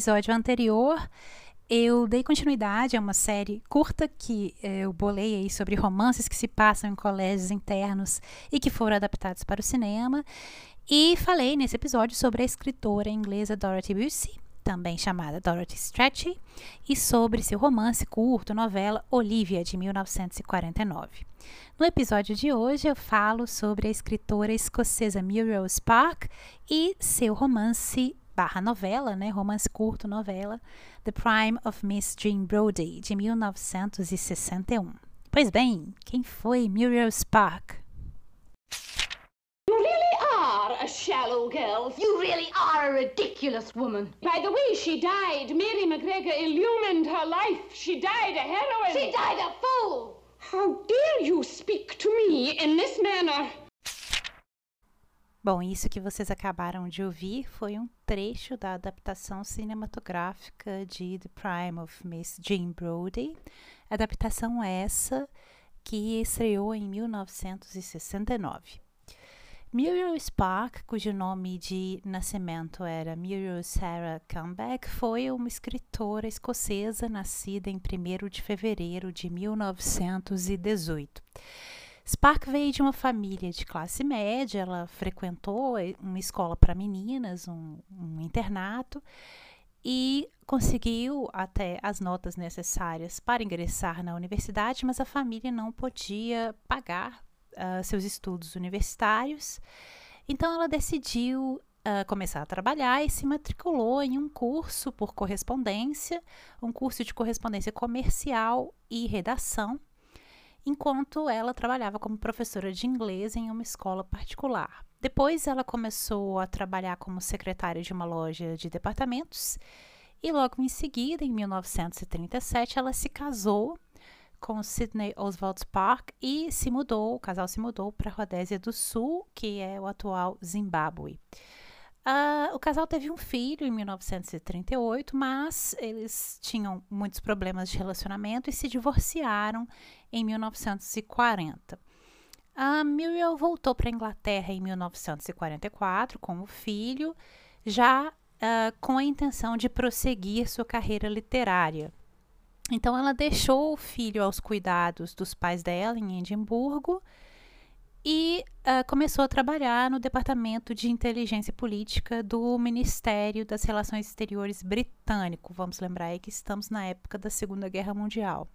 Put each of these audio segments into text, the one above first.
Episódio anterior, eu dei continuidade a uma série curta que eh, eu bolei aí sobre romances que se passam em colégios internos e que foram adaptados para o cinema. E falei nesse episódio sobre a escritora inglesa Dorothy Bussey, também chamada Dorothy Strachey, e sobre seu romance curto, novela Olivia, de 1949. No episódio de hoje eu falo sobre a escritora escocesa Muriel Spark e seu romance barra novela, né, romance curto novela, The Prime of Miss Jean Brodie, de 1961. Pois bem, quem foi Muriel Spark? You really are a shallow girl. You really are a ridiculous woman. By the way she died, Mary McGregor illumined her life. She died a heroine. She died a fool. How dare you speak to me in this manner? Bom, isso que vocês acabaram de ouvir foi um trecho da adaptação cinematográfica de The Prime of Miss Jean Brodie, adaptação essa que estreou em 1969. Muriel Spark, cujo nome de nascimento era Muriel Sarah Comeback, foi uma escritora escocesa nascida em 1 de fevereiro de 1918. Spark veio de uma família de classe média, ela frequentou uma escola para meninas, um, um internato, e conseguiu até as notas necessárias para ingressar na universidade, mas a família não podia pagar uh, seus estudos universitários. Então ela decidiu uh, começar a trabalhar e se matriculou em um curso por correspondência, um curso de correspondência comercial e redação enquanto ela trabalhava como professora de inglês em uma escola particular. Depois, ela começou a trabalhar como secretária de uma loja de departamentos e, logo em seguida, em 1937, ela se casou com Sidney Oswald Park e se mudou, o casal se mudou para a Rodésia do Sul, que é o atual Zimbábue. Uh, o casal teve um filho em 1938, mas eles tinham muitos problemas de relacionamento e se divorciaram em 1940. A Muriel voltou para a Inglaterra em 1944 com o filho, já uh, com a intenção de prosseguir sua carreira literária. Então, ela deixou o filho aos cuidados dos pais dela em Edimburgo e uh, começou a trabalhar no Departamento de Inteligência Política do Ministério das Relações Exteriores britânico. Vamos lembrar aí que estamos na época da Segunda Guerra Mundial.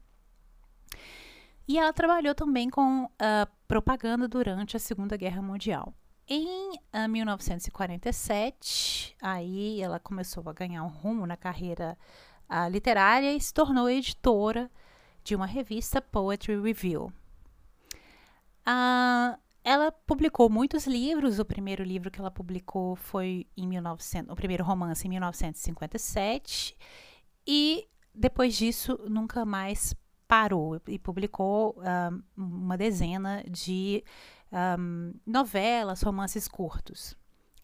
E ela trabalhou também com uh, propaganda durante a Segunda Guerra Mundial. Em 1947, aí ela começou a ganhar um rumo na carreira uh, literária e se tornou editora de uma revista Poetry Review. Uh, ela publicou muitos livros. O primeiro livro que ela publicou foi em 1900, o primeiro romance em 1957 e depois disso nunca mais parou e publicou um, uma dezena de um, novelas, romances curtos.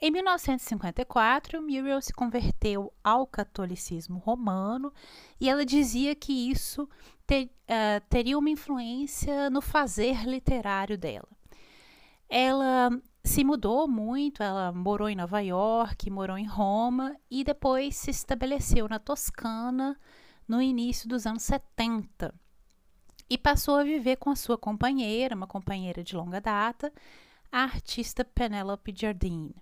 Em 1954, Muriel se converteu ao catolicismo romano e ela dizia que isso ter, uh, teria uma influência no fazer literário dela. Ela se mudou muito, ela morou em Nova York, morou em Roma e depois se estabeleceu na Toscana no início dos anos 70 e passou a viver com a sua companheira, uma companheira de longa data, a artista Penelope Jardine.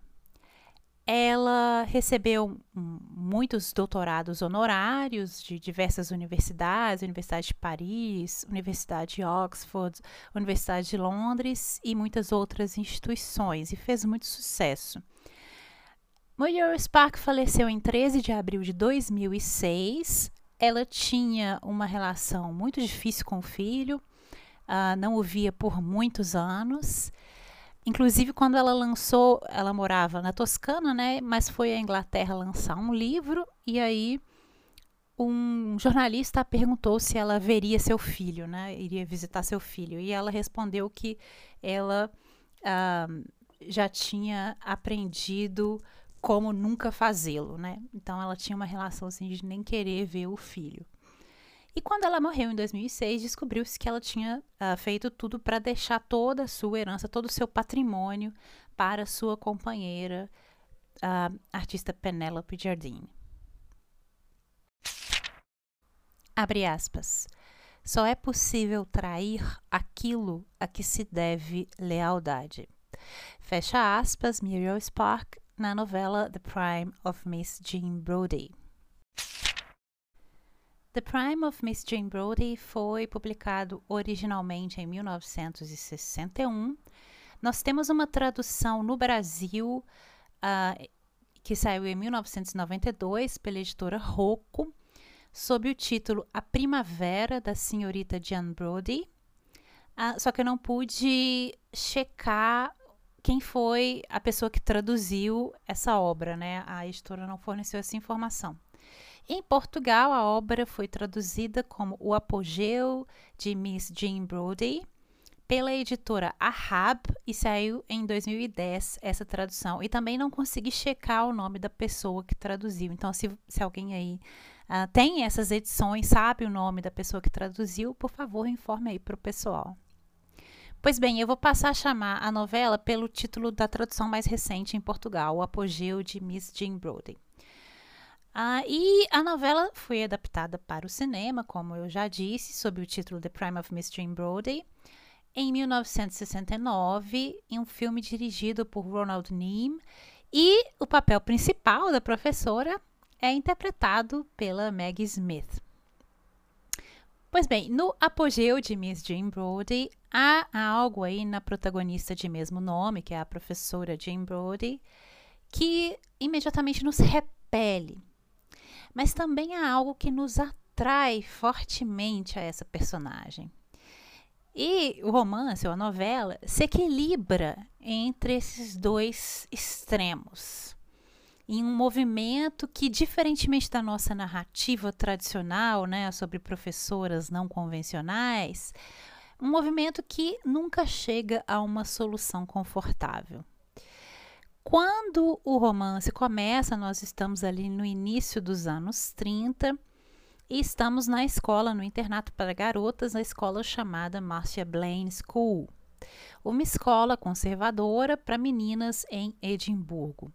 Ela recebeu muitos doutorados honorários de diversas universidades, Universidade de Paris, Universidade de Oxford, Universidade de Londres e muitas outras instituições, e fez muito sucesso. Muriel Spark faleceu em 13 de abril de 2006 ela tinha uma relação muito difícil com o filho, uh, não o via por muitos anos. Inclusive, quando ela lançou, ela morava na Toscana, né? Mas foi à Inglaterra lançar um livro e aí um jornalista perguntou se ela veria seu filho, né? Iria visitar seu filho e ela respondeu que ela uh, já tinha aprendido como nunca fazê-lo, né? Então ela tinha uma relação assim de nem querer ver o filho. E quando ela morreu em 2006, descobriu-se que ela tinha uh, feito tudo para deixar toda a sua herança, todo o seu patrimônio para sua companheira, a artista Penelope Jardine. Abre aspas. Só é possível trair aquilo a que se deve lealdade. Fecha aspas, Muriel Spark, na novela The Prime of Miss Jean Brodie. The Prime of Miss Jean Brodie foi publicado originalmente em 1961. Nós temos uma tradução no Brasil uh, que saiu em 1992 pela editora Rocco, sob o título A Primavera da Senhorita Jean Brodie. Uh, só que eu não pude checar quem foi a pessoa que traduziu essa obra, né? A editora não forneceu essa informação. Em Portugal, a obra foi traduzida como O Apogeu de Miss Jean Brodie pela editora Ahab e saiu em 2010 essa tradução. E também não consegui checar o nome da pessoa que traduziu. Então, se, se alguém aí uh, tem essas edições, sabe o nome da pessoa que traduziu, por favor, informe aí para o pessoal. Pois bem, eu vou passar a chamar a novela pelo título da tradução mais recente em Portugal, O Apogeu de Miss Jean Brodie. Ah, e a novela foi adaptada para o cinema, como eu já disse, sob o título The Prime of Miss Jean Brodie, em 1969, em um filme dirigido por Ronald Neame, e o papel principal da professora é interpretado pela Maggie Smith. Pois bem, no apogeu de Miss Jane Brody, há algo aí na protagonista de mesmo nome, que é a professora Jane Brody, que imediatamente nos repele. Mas também há algo que nos atrai fortemente a essa personagem. E o romance, ou a novela, se equilibra entre esses dois extremos em um movimento que, diferentemente da nossa narrativa tradicional, né, sobre professoras não convencionais, um movimento que nunca chega a uma solução confortável. Quando o romance começa, nós estamos ali no início dos anos 30 e estamos na escola, no internato para garotas, a escola chamada Marcia Blaine School, uma escola conservadora para meninas em Edimburgo.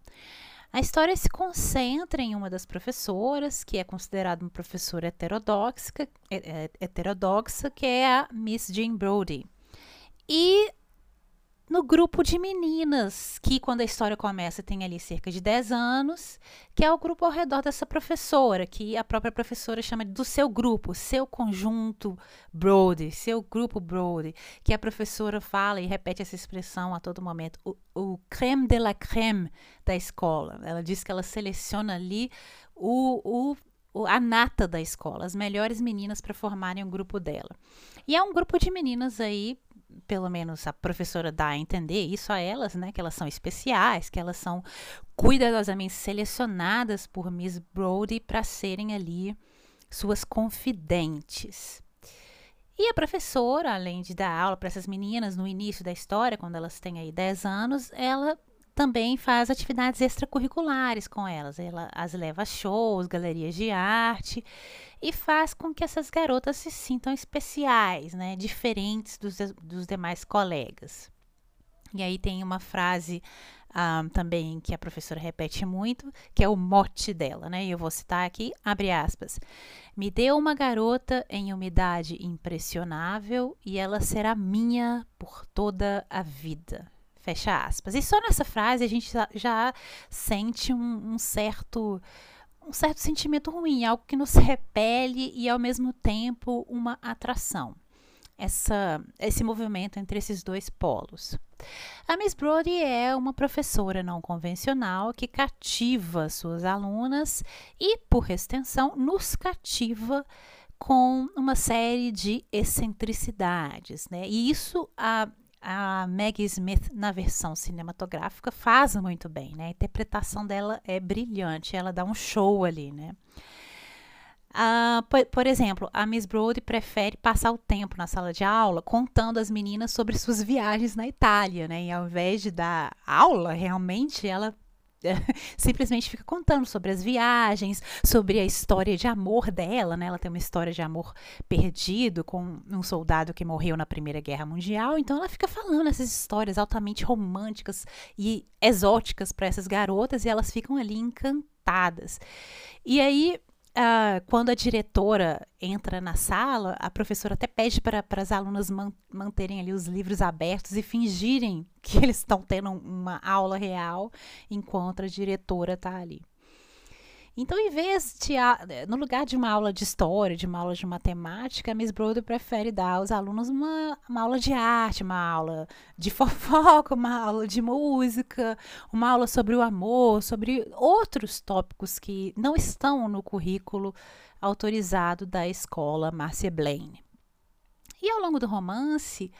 A história se concentra em uma das professoras, que é considerada uma professora heterodoxa, é, é, heterodoxa que é a Miss Jean Brodie. E no grupo de meninas, que quando a história começa tem ali cerca de 10 anos, que é o grupo ao redor dessa professora, que a própria professora chama do seu grupo, seu conjunto Brody, seu grupo Brody, que a professora fala e repete essa expressão a todo momento, o, o creme de la creme da escola. Ela diz que ela seleciona ali o, o, a nata da escola, as melhores meninas para formarem o grupo dela. E é um grupo de meninas aí pelo menos a professora dá a entender isso a elas, né? Que elas são especiais, que elas são cuidadosamente selecionadas por Miss Brody para serem ali suas confidentes. E a professora, além de dar aula para essas meninas no início da história, quando elas têm aí 10 anos, ela também faz atividades extracurriculares com elas. Ela as leva a shows, galerias de arte e faz com que essas garotas se sintam especiais, né, diferentes dos, dos demais colegas. E aí tem uma frase um, ah, também que a professora repete muito, que é o mote dela, né? E eu vou citar aqui, abre aspas. Me deu uma garota em umidade impressionável e ela será minha por toda a vida. Fecha aspas. E só nessa frase a gente já, sente um, um, certo um certo sentimento ruim, algo que nos repele e ao mesmo tempo uma atração. Essa, esse movimento entre esses dois polos. A Miss Brody é uma professora não convencional que cativa suas alunas e, por extensão, nos cativa com uma série de excentricidades, né? E isso a a Maggie Smith na versão cinematográfica faz muito bem, né? A interpretação dela é brilhante, ela dá um show ali, né? Uh, por, por, exemplo, a Miss Brody prefere passar o tempo na sala de aula contando às meninas sobre suas viagens na Itália, né? E ao invés de dar aula, realmente ela simplesmente fica contando sobre as viagens, sobre a história de amor dela, né? Ela tem uma história de amor perdido com um soldado que morreu na Primeira Guerra Mundial, então ela fica falando essas histórias altamente românticas e exóticas para essas garotas e elas ficam ali encantadas. E aí Uh, quando a diretora entra na sala, a professora até pede para as alunas man manterem ali os livros abertos e fingirem que eles estão tendo uma aula real enquanto a diretora está ali. Então, em vez de, no lugar de uma aula de história, de uma aula de matemática, a Miss Broder prefere dar aos alunos uma, uma aula de arte, uma aula de fofoca, uma aula de música, uma aula sobre o amor, sobre outros tópicos que não estão no currículo autorizado da escola Marcia Blaine. E ao longo do romance,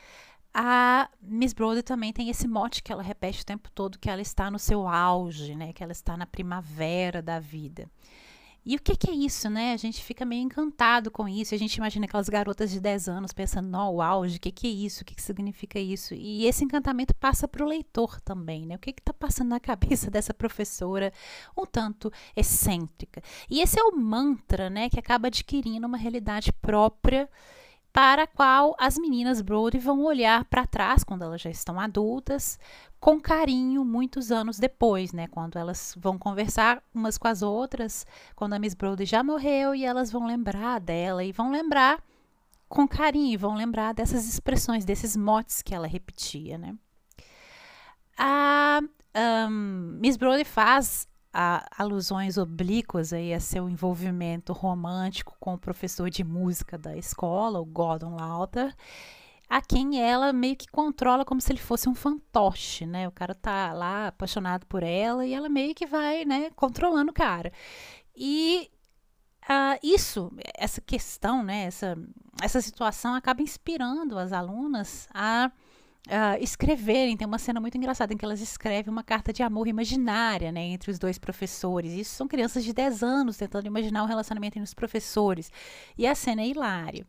a Miss Brody também tem esse mote que ela repete o tempo todo, que ela está no seu auge, né? Que ela está na primavera da vida. E o que, que, é isso, né? A gente fica meio encantado com isso. A gente imagina aquelas garotas de 10 anos pensando, no, auge, o que, que é isso? O que, que significa isso? E esse encantamento passa para o leitor também, né? O que está passando na cabeça dessa professora um tanto excêntrica? E esse é o mantra, né? Que acaba adquirindo uma realidade própria para a qual as meninas Brody vão olhar para trás quando elas já estão adultas, com carinho muitos anos depois, né? Quando elas vão conversar umas com as outras, quando a Miss Brody já morreu e elas vão lembrar dela e vão lembrar com carinho, vão lembrar dessas expressões, desses motes que ela repetia, né? A um, Miss Brody faz a, alusões oblíquas aí a seu envolvimento romântico com o professor de música da escola, o Gordon Lauter, a quem ela meio que controla como se ele fosse um fantoche, né? O cara tá lá apaixonado por ela e ela meio que vai, né, controlando o cara. E uh, isso, essa questão, né, essa, essa situação acaba inspirando as alunas a uh, escreverem. Tem uma cena muito engraçada em que elas escrevem uma carta de amor imaginária né, entre os dois professores. Isso são crianças de 10 anos tentando imaginar um relacionamento entre os professores. E a cena é hilária.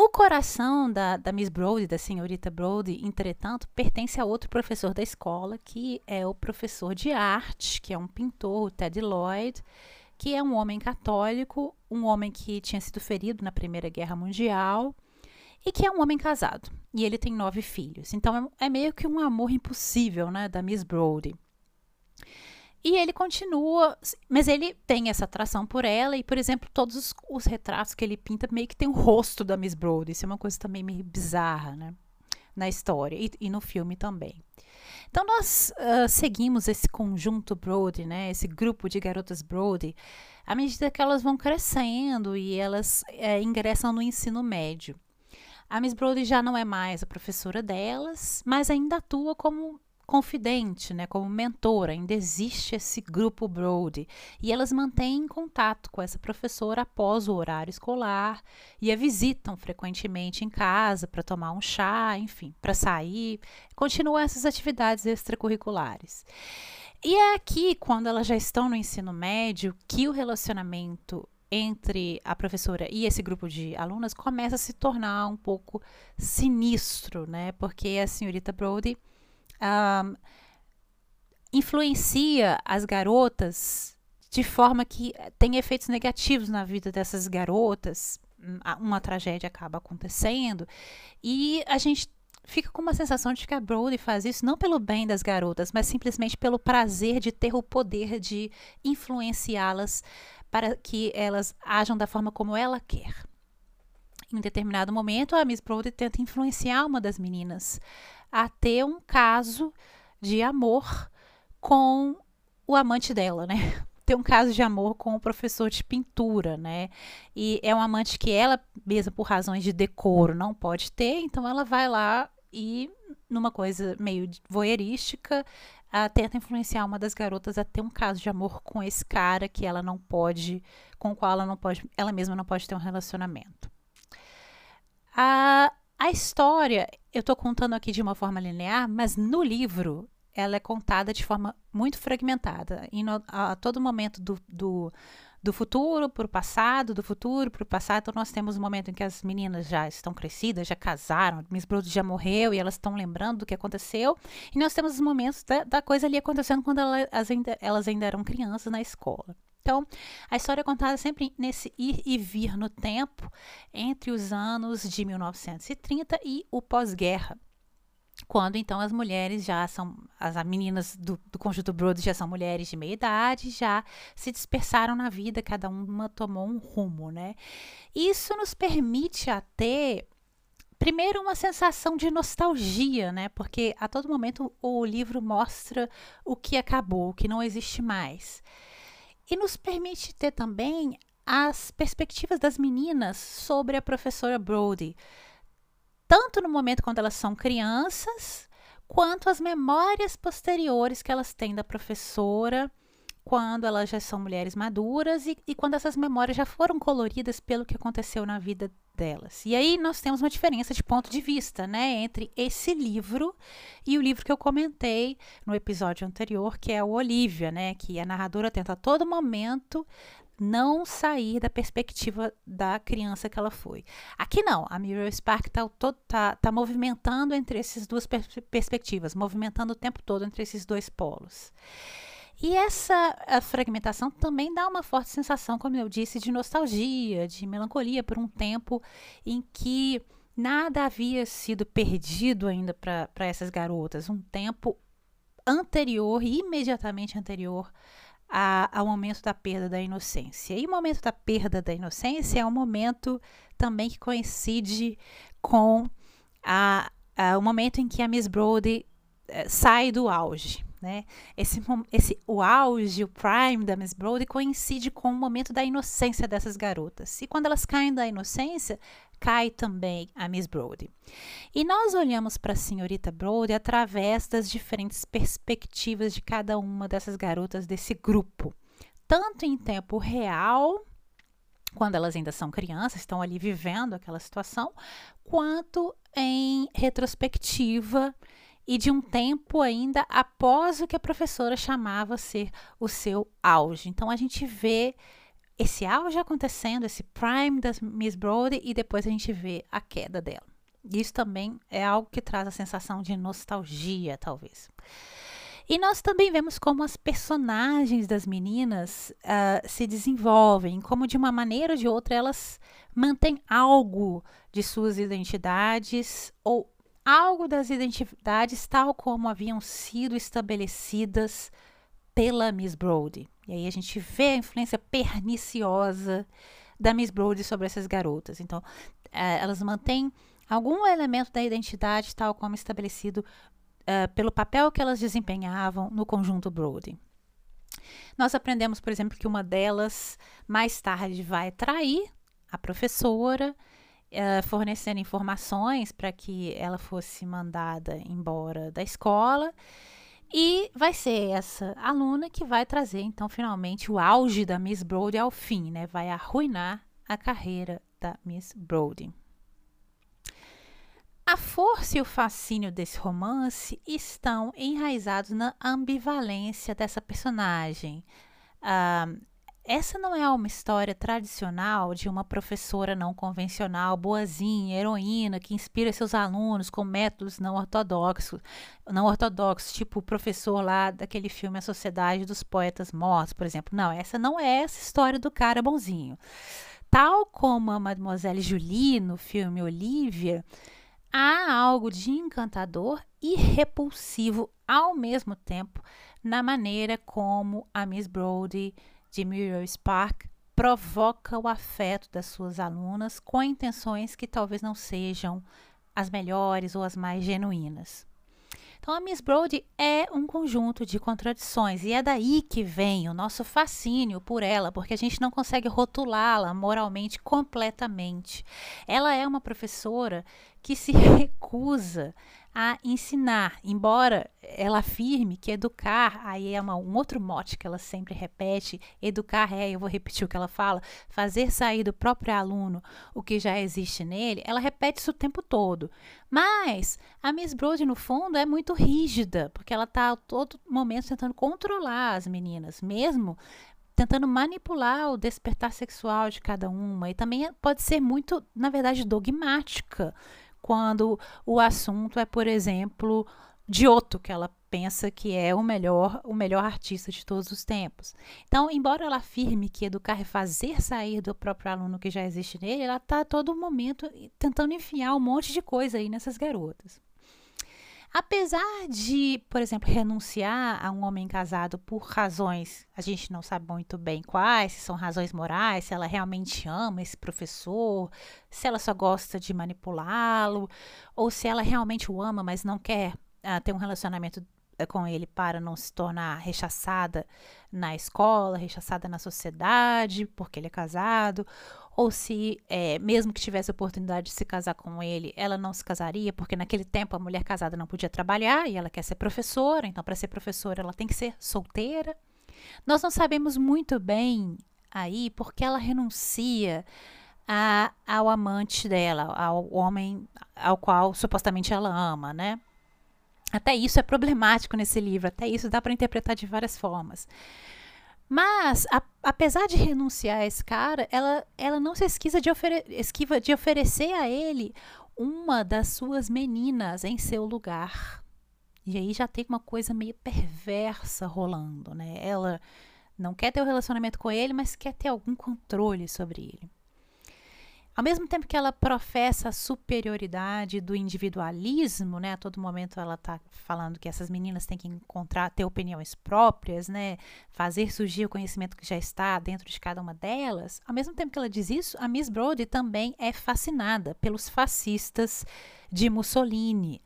O coração da, da Miss Brody, da senhorita Brody, entretanto, pertence a outro professor da escola, que é o professor de arte, que é um pintor, o Ted Lloyd, que é um homem católico, um homem que tinha sido ferido na Primeira Guerra Mundial e que é um homem casado. E ele tem nove filhos. Então é, é meio que um amor impossível, né, da Miss Brody. E ele continua, mas ele tem essa atração por ela, e, por exemplo, todos os, os, retratos que ele pinta meio que tem o rosto da Miss Brody. Isso é uma coisa também meio bizarra, né? na história e, e no filme também. Então nós uh, seguimos esse conjunto Brody, né, esse grupo de garotas Brody, à medida que elas vão crescendo e elas é, ingressam no ensino médio. A Miss Brody já não é mais a professora delas, mas ainda atua como confidente, né, como mentora, ainda existe esse grupo Brody e elas mantêm contato com essa professora após o horário escolar e a visitam frequentemente em casa para tomar um chá, enfim, para sair, continuam essas atividades extracurriculares. E é aqui, quando elas já estão no ensino médio, que o relacionamento entre a professora e esse grupo de alunas começa a se tornar um pouco sinistro, né? Porque a senhorita Brody um, influencia as garotas de forma que tem efeitos negativos na vida dessas garotas. Hum, uma tragédia acaba acontecendo e a gente fica com uma sensação de que a Brody faz isso não pelo bem das garotas, mas simplesmente pelo prazer de ter o poder de influenciá-las para que elas ajam da forma como ela quer. Em determinado momento, a Miss Brody tenta influenciar uma das meninas a ter um caso de amor com o amante dela, né? Ter um caso de amor com o professor de pintura, né? E é um amante que ela, mesmo por razões de decoro, não pode ter, então ela vai lá e, numa coisa meio voyeurística, uh, tenta influenciar uma das garotas a ter um caso de amor com esse cara que ela não pode, com o qual ela não pode, ela mesma não pode ter um relacionamento. A, a história, eu estou contando aqui de uma forma linear, mas no livro ela é contada de forma muito fragmentada. E no, a, a, todo momento do, do, do futuro para o passado, do futuro para o passado. Então, nós temos um momento em que as meninas já estão crescidas, já casaram, Miss Brody já morreu e elas estão lembrando do que aconteceu. E nós temos os momentos da, da coisa ali acontecendo quando elas ainda, elas ainda eram crianças na escola. Então, a história é contada sempre nesse ir e vir no tempo entre os anos de 1930 e o pós-guerra. Quando então as mulheres já são, as meninas do, do conjunto Brothers já são mulheres de meia idade, já se dispersaram na vida, cada uma tomou um rumo, né? Isso nos permite a ter primeiro uma sensação de nostalgia, né? Porque a todo momento o livro mostra o que acabou, o que não existe mais e nos permite ter também as perspectivas das meninas sobre a professora Brody, tanto no momento quando elas são crianças, quanto as memórias posteriores que elas têm da professora quando elas já são mulheres maduras e, e, quando essas memórias já foram coloridas pelo que aconteceu na vida delas. E aí nós temos uma diferença de ponto de vista, né, entre esse livro e o livro que eu comentei no episódio anterior, que é o Olivia, né, que a narradora tenta a todo momento não sair da perspectiva da criança que ela foi. Aqui não, a Muriel Spark está tá, tá movimentando entre essas duas per perspectivas, movimentando o tempo todo entre esses dois polos. E essa fragmentação também dá uma forte sensação, como eu disse, de nostalgia, de melancolia por um tempo em que nada havia sido perdido ainda para essas garotas. Um tempo anterior, imediatamente anterior a, ao momento da perda da inocência. E o momento da perda da inocência é um momento também que coincide com a, a, o momento em que a Miss Brody eh, sai do auge né? Esse, esse, o auge, o prime da Miss Brody coincide com o momento da inocência dessas garotas. E quando elas caem da inocência, cai também a Miss Brody. E nós olhamos para a senhorita Brody através das diferentes perspectivas de cada uma dessas garotas desse grupo, tanto em tempo real, quando elas ainda são crianças, estão ali vivendo aquela situação, quanto em retrospectiva e de um tempo ainda após o que a professora chamava ser o seu auge. Então a gente vê esse auge acontecendo, esse prime da Miss Brody e depois a gente vê a queda dela. Isso também é algo que traz a sensação de nostalgia, talvez. E nós também vemos como as personagens das meninas uh, se desenvolvem, como de uma maneira ou de outra elas mantêm algo de suas identidades ou algo das identidades tal como haviam sido estabelecidas pela Miss Brody. E aí a gente vê a influência perniciosa da Miss Brody sobre essas garotas. Então, é, elas mantêm algum elemento da identidade tal como estabelecido uh, pelo papel que elas desempenhavam no conjunto Brody. Nós aprendemos, por exemplo, que uma delas mais tarde vai trair a professora, uh, fornecendo informações para que ela fosse mandada embora da escola. E vai ser essa aluna que vai trazer, então, finalmente, o auge da Miss Brody ao fim, né? Vai arruinar a carreira da Miss Brody. A força e o fascínio desse romance estão enraizados na ambivalência dessa personagem. Uh, essa não é uma história tradicional de uma professora não convencional, boazinha, heroína, que inspira seus alunos com métodos não ortodoxos, não ortodoxos, tipo o professor lá daquele filme A Sociedade dos Poetas Mortos, por exemplo. Não, essa não é essa história do cara bonzinho. Tal como a Mademoiselle Julie no filme Olivia, há algo de encantador e repulsivo ao mesmo tempo na maneira como a Miss Brody de Muriel Spark provoca o afeto das suas alunas com intenções que talvez não sejam as melhores ou as mais genuínas. Então, a Miss Brody é um conjunto de contradições e é daí que vem o nosso fascínio por ela, porque a gente não consegue rotulá-la moralmente completamente. Ela é uma professora que se recusa a ensinar, embora ela afirme que educar, aí é uma, um outro mote que ela sempre repete, educar é, eu vou repetir o que ela fala, fazer sair do próprio aluno o que já existe nele, ela repete isso o tempo todo. Mas a Miss Brody, no fundo, é muito rígida, porque ela está a todo momento tentando controlar as meninas, mesmo tentando manipular o despertar sexual de cada uma, e também pode ser muito, na verdade, dogmática quando o assunto é, por exemplo, Giotto, que ela pensa que é o melhor, o melhor artista de todos os tempos. Então, embora ela afirme que educar é fazer sair do próprio aluno que já existe nele, ela está todo momento tentando enfiar um monte de coisa aí nessas garotas. Apesar de, por exemplo, renunciar a um homem casado por razões, a gente não sabe muito bem quais, se são razões morais, se ela realmente ama esse professor, se ela só gosta de manipulá-lo, ou se ela realmente o ama, mas não quer uh, ter um relacionamento eh, com ele para não se tornar rechaçada na escola, rechaçada na sociedade, porque ele é casado, ou se, é, mesmo que tivesse oportunidade de se casar com ele, ela não se casaria, porque naquele tempo a mulher casada não podia trabalhar e ela quer ser professora, então para ser professora ela tem que ser solteira. Nós não sabemos muito bem aí porque ela renuncia a, ao amante dela, ao homem ao qual supostamente ela ama, né? Até isso é problemático nesse livro, até isso dá para interpretar de várias formas. Mas, a, apesar de renunciar a esse cara, ela, ela não se esquiva de, esquiva de oferecer a ele uma das suas meninas em seu lugar. E aí já tem uma coisa meio perversa rolando, né? Ela não quer ter o um relacionamento com ele, mas quer ter algum controle sobre ele. Ao mesmo tempo que ela professa a superioridade do individualismo, né? A todo momento ela está falando que essas meninas têm que encontrar, ter opiniões próprias, né? Fazer surgir o conhecimento que já está dentro de cada uma delas. Ao mesmo tempo que ela diz isso, a Miss Brody também é fascinada pelos fascistas de Mussolini.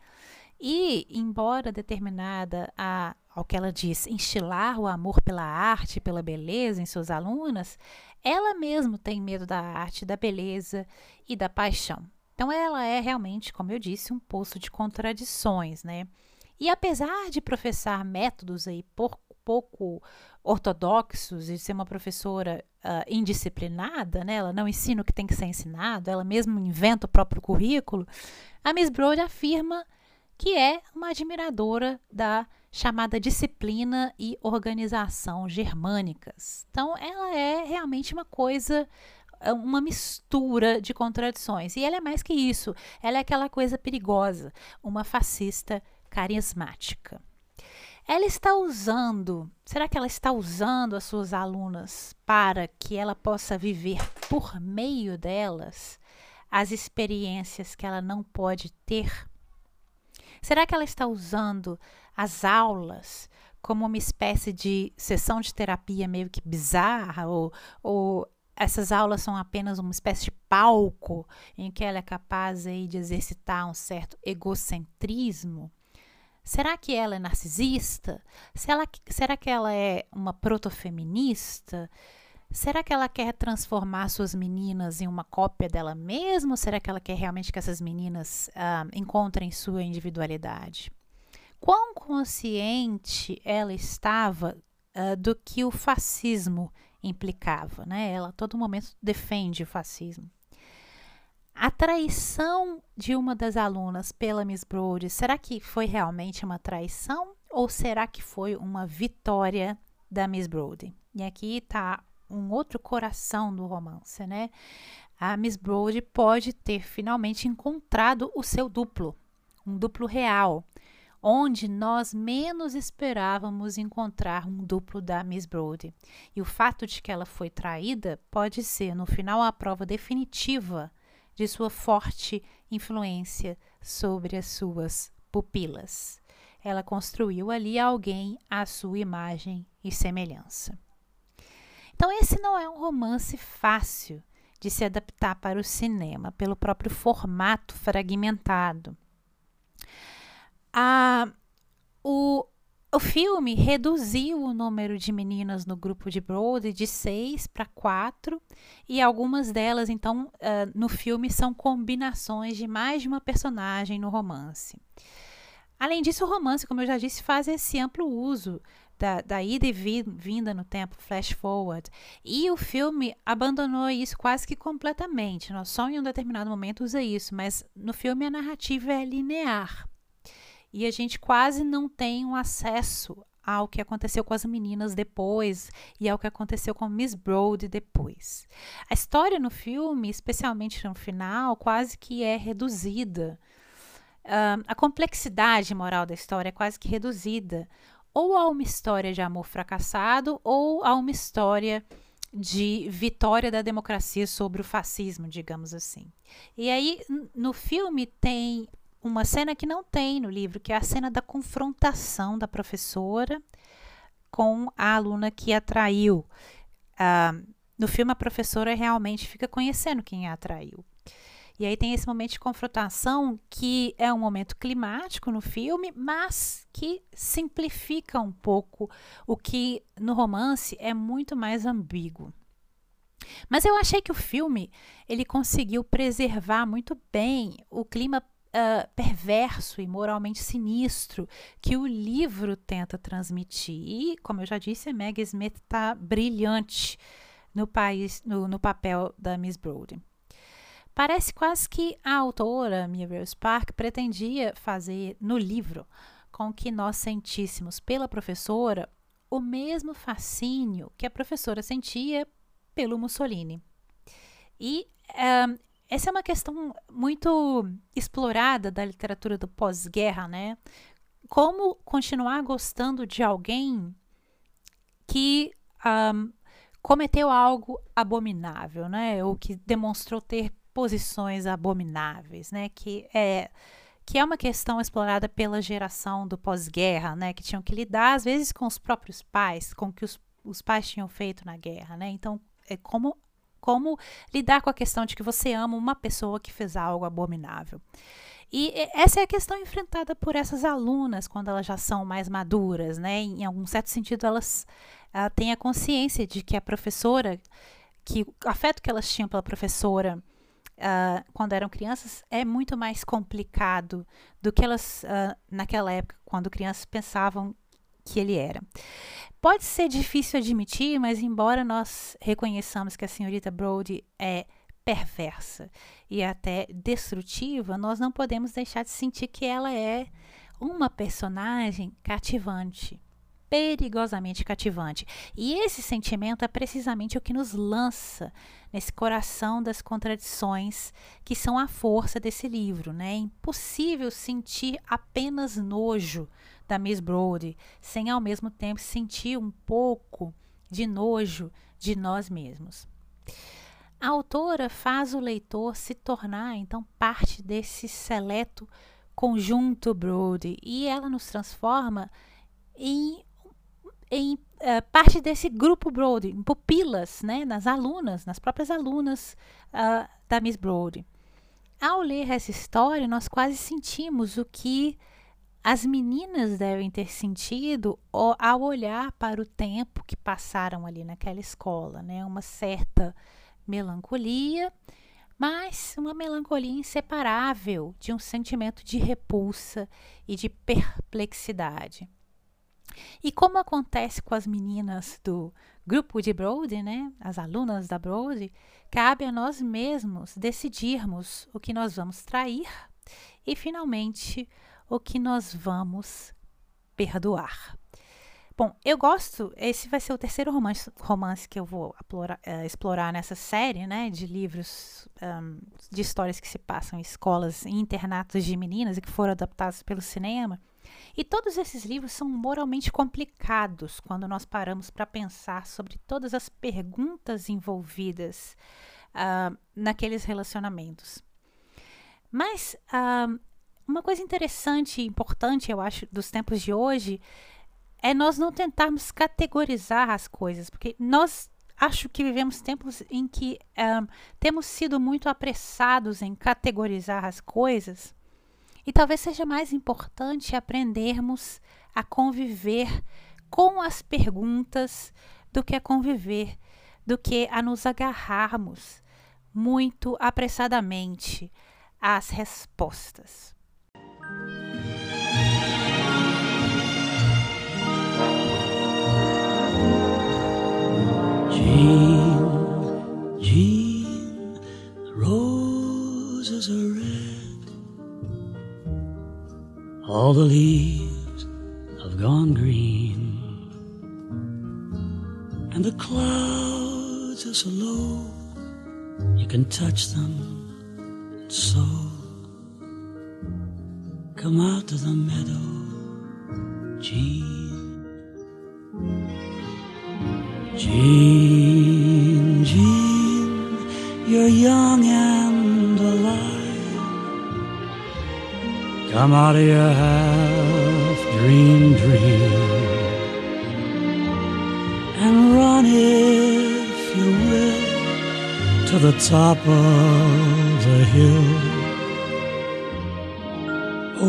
E, embora determinada a, ao que ela diz, instilar o amor pela arte, pela beleza em suas alunas, ela mesma tem medo da arte, da beleza e da paixão. Então ela é realmente, como eu disse, um poço de contradições, né? E apesar de professar métodos aí por, pouco ortodoxos e ser uma professora uh, indisciplinada, né? Ela não ensina o que tem que ser ensinado, ela mesma inventa o próprio currículo. A Miss Brody afirma que é uma admiradora da chamada disciplina e organização germânicas. Então, ela é realmente uma coisa é uma mistura de contradições. E ela é mais que isso. Ela é aquela coisa perigosa, uma fascista carismática. Ela está usando, será que ela está usando as suas alunas para que ela possa viver por meio delas as experiências que ela não pode ter? Será que ela está usando as aulas como uma espécie de sessão de terapia meio que bizarra ou, ou essas aulas são apenas uma espécie de palco em que ela é capaz aí de exercitar um certo egocentrismo? Será que ela é narcisista? Será que, será que ela é uma protofeminista? Será que ela quer transformar suas meninas em uma cópia dela mesma? Ou será que ela quer realmente que essas meninas uh, encontrem sua individualidade? Quão consciente ela estava uh, do que o fascismo implicava, né? Ela a todo momento defende o fascismo. A traição de uma das alunas pela Miss Brody, será que foi realmente uma traição ou será que foi uma vitória da Miss Brody? E aqui está um outro coração do romance, né? A Miss Brody pode ter finalmente encontrado o seu duplo, um duplo real, onde nós menos esperávamos encontrar um duplo da Miss Brody. E o fato de que ela foi traída pode ser, no final, a prova definitiva de sua forte influência sobre as suas pupilas. Ela construiu ali alguém à sua imagem e semelhança. Então, esse não é um romance fácil de se adaptar para o cinema, pelo próprio formato fragmentado. A, o, o filme reduziu o número de meninas no grupo de Brody de seis para quatro, e algumas delas, então, uh, no filme são combinações de mais de uma personagem no romance. Além disso, o romance, como eu já disse, faz esse amplo uso da, da ida e vinda no tempo, flash forward. E o filme abandonou isso quase que completamente. Só em um determinado momento usa isso, mas no filme a narrativa é linear. E a gente quase não tem um acesso ao que aconteceu com as meninas depois e ao que aconteceu com Miss Brody depois. A história no filme, especialmente no final, quase que é reduzida. Uh, a complexidade moral da história é quase que reduzida ou a uma história de amor fracassado ou a uma história de vitória da democracia sobre o fascismo, digamos assim. E aí, no filme, tem uma cena que não tem no livro, que é a cena da confrontação da professora com a aluna que atraiu. Uh, no filme, a professora realmente fica conhecendo quem a atraiu. E aí tem esse momento de confrontação que é um momento climático no filme, mas que simplifica um pouco o que no romance é muito mais ambíguo. Mas eu achei que o filme ele conseguiu preservar muito bem o clima uh, perverso e moralmente sinistro que o livro tenta transmitir. E, como eu já disse, a Maggie Smith está brilhante no, país, no, no papel da Miss Brody. Parece quase que a autora, Muriel Spark, pretendia fazer no livro com que nós sentíssemos pela professora o mesmo fascínio que a professora sentia pelo Mussolini. E um, essa é uma questão muito explorada da literatura do pós-guerra, né? Como continuar gostando de alguém que um, cometeu algo abominável, né? Ou que demonstrou ter posições abomináveis, né? Que é que é uma questão explorada pela geração do pós-guerra, né? Que tinham que lidar às vezes com os próprios pais, com o que os, os pais tinham feito na guerra, né? Então é como como lidar com a questão de que você ama uma pessoa que fez algo abominável. E essa é a questão enfrentada por essas alunas quando elas já são mais maduras, né? Em algum certo sentido, elas uh, têm a consciência de que a professora, que o afeto que elas tinham pela professora uh, quando eram crianças é muito mais complicado do que elas, uh, naquela época, quando crianças pensavam que ele era. Pode ser difícil admitir, mas embora nós reconheçamos que a senhorita Brody é perversa e até destrutiva, nós não podemos deixar de sentir que ela é uma personagem cativante perigosamente cativante. E esse sentimento é precisamente o que nos lança nesse coração das contradições que são a força desse livro. Né? É impossível sentir apenas nojo da Miss Brody sem ao mesmo tempo sentir um pouco de nojo de nós mesmos. A autora faz o leitor se tornar então parte desse seleto conjunto Brody e ela nos transforma em em uh, parte desse grupo Brody, pupilas, né, nas alunas, nas próprias alunas uh, da Miss Brody. Ao ler essa história, nós quase sentimos o que as meninas devem ter sentido ao olhar para o tempo que passaram ali naquela escola, né? Uma certa melancolia, mas uma melancolia inseparável de um sentimento de repulsa e de perplexidade. E como acontece com as meninas do grupo de Brody, né, as alunas da Brody, cabe a nós mesmos decidirmos o que nós vamos trair e finalmente o que nós vamos perdoar. Bom, eu gosto. Esse vai ser o terceiro romance, romance que eu vou explorar, uh, explorar nessa série, né? De livros um, de histórias que se passam em escolas, em internatos de meninas e que foram adaptados pelo cinema. E todos esses livros são moralmente complicados quando nós paramos para pensar sobre todas as perguntas envolvidas uh, naqueles relacionamentos. Mas uh, uma coisa interessante e importante, eu acho, dos tempos de hoje é nós não tentarmos categorizar as coisas, porque nós acho que vivemos tempos em que um, temos sido muito apressados em categorizar as coisas e talvez seja mais importante aprendermos a conviver com as perguntas do que a conviver, do que a nos agarrarmos muito apressadamente às respostas. Jean, Jean, roses are All the leaves have gone green. And the clouds are so low, you can touch them so come out to the meadow, Jean. Jean, Jean, you're young and Come out of your half dream dream and run if you will to the top of the hill.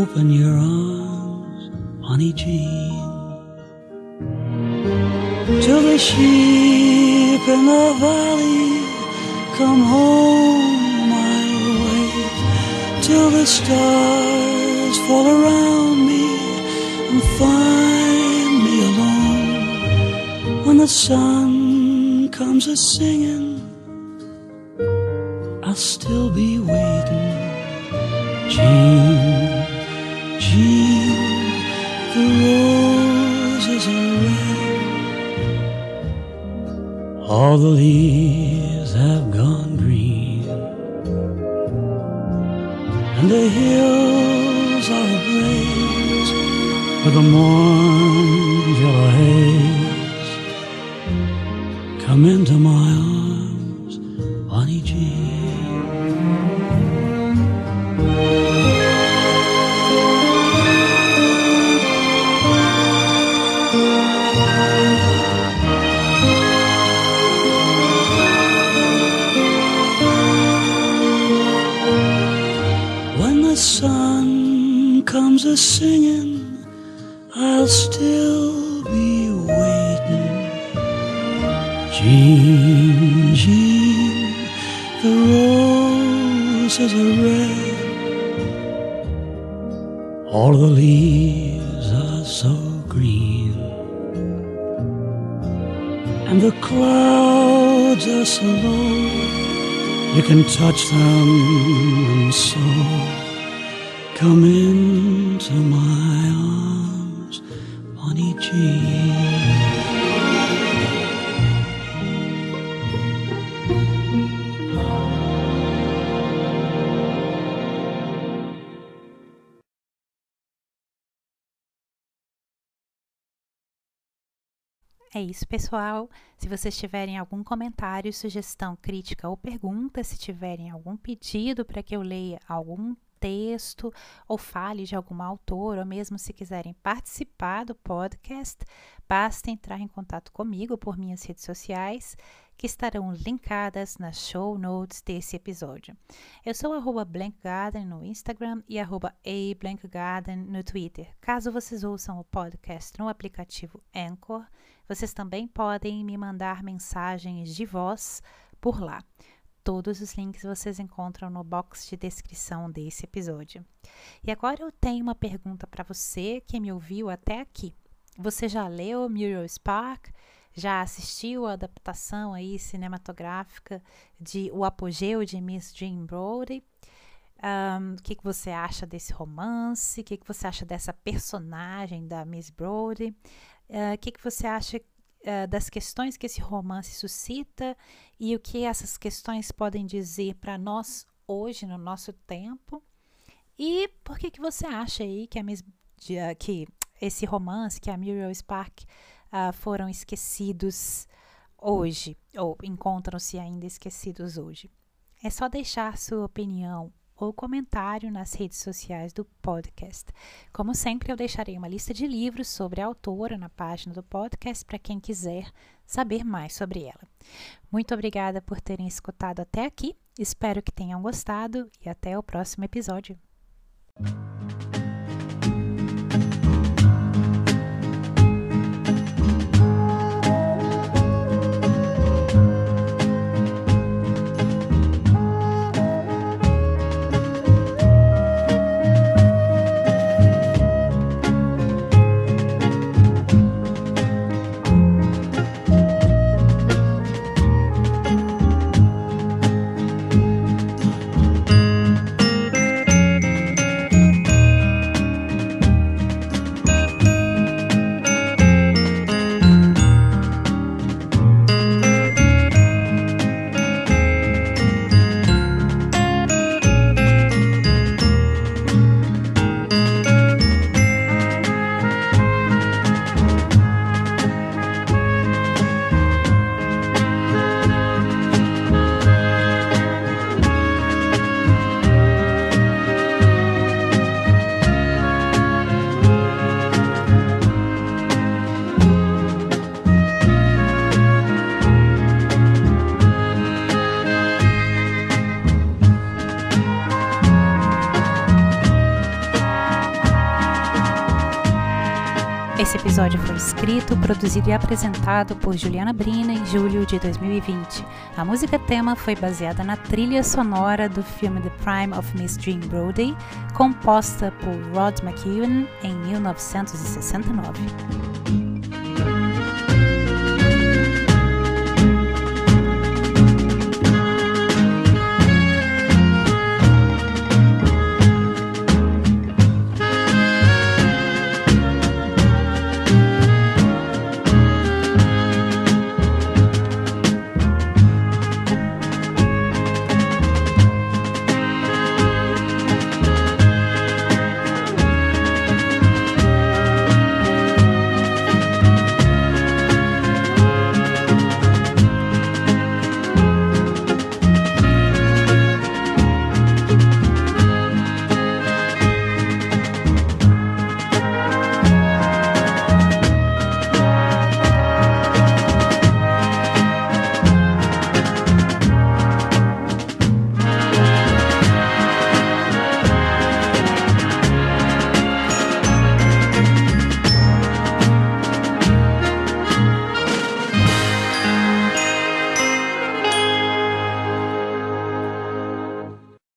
Open your arms, honey Jean till the sheep in the valley come home my way till the stars fall around me and find me alone. When the sun comes a singing I'll still be waiting. Jean Jean the roses are red. All the leaves Jean, the roses are red. All the leaves are so green. And the clouds are so low you can touch them and so come into my arms, Bonnie Jean. Isso, pessoal. Se vocês tiverem algum comentário, sugestão, crítica ou pergunta, se tiverem algum pedido para que eu leia algum texto ou fale de algum autor, ou mesmo se quiserem participar do podcast, basta entrar em contato comigo por minhas redes sociais que estarão linkadas nas show notes desse episódio. Eu sou blankgarden no Instagram e ablankgarden no Twitter. Caso vocês ouçam o podcast no aplicativo Anchor, vocês também podem me mandar mensagens de voz por lá. Todos os links vocês encontram no box de descrição desse episódio. E agora eu tenho uma pergunta para você que me ouviu até aqui. Você já leu Muriel Spark? já assistiu a adaptação aí cinematográfica de O Apogeu de Miss Jean Brodie. Um, o que, que você acha desse romance? O que, que você acha dessa personagem da Miss O que, que você acha uh, das questões que esse romance suscita e o que essas questões podem dizer para nós hoje, no nosso tempo? E por que, que você acha aí que, a Miss, que esse romance, que a Muriel Spark uh, foram esquecidos hoje, ou encontram-se ainda esquecidos hoje. É só deixar sua opinião ou comentário nas redes sociais do podcast. Como sempre, eu deixarei uma lista de livros sobre a autora na página do podcast para quem quiser saber mais sobre ela. Muito obrigada por terem escutado até aqui. Espero que tenham gostado e até o próximo episódio. Escrito, produzido e apresentado por Juliana Brina em julho de 2020. A música tema foi baseada na trilha sonora do filme The Prime of Miss Jean Brodie, composta por Rod McEwen em 1969.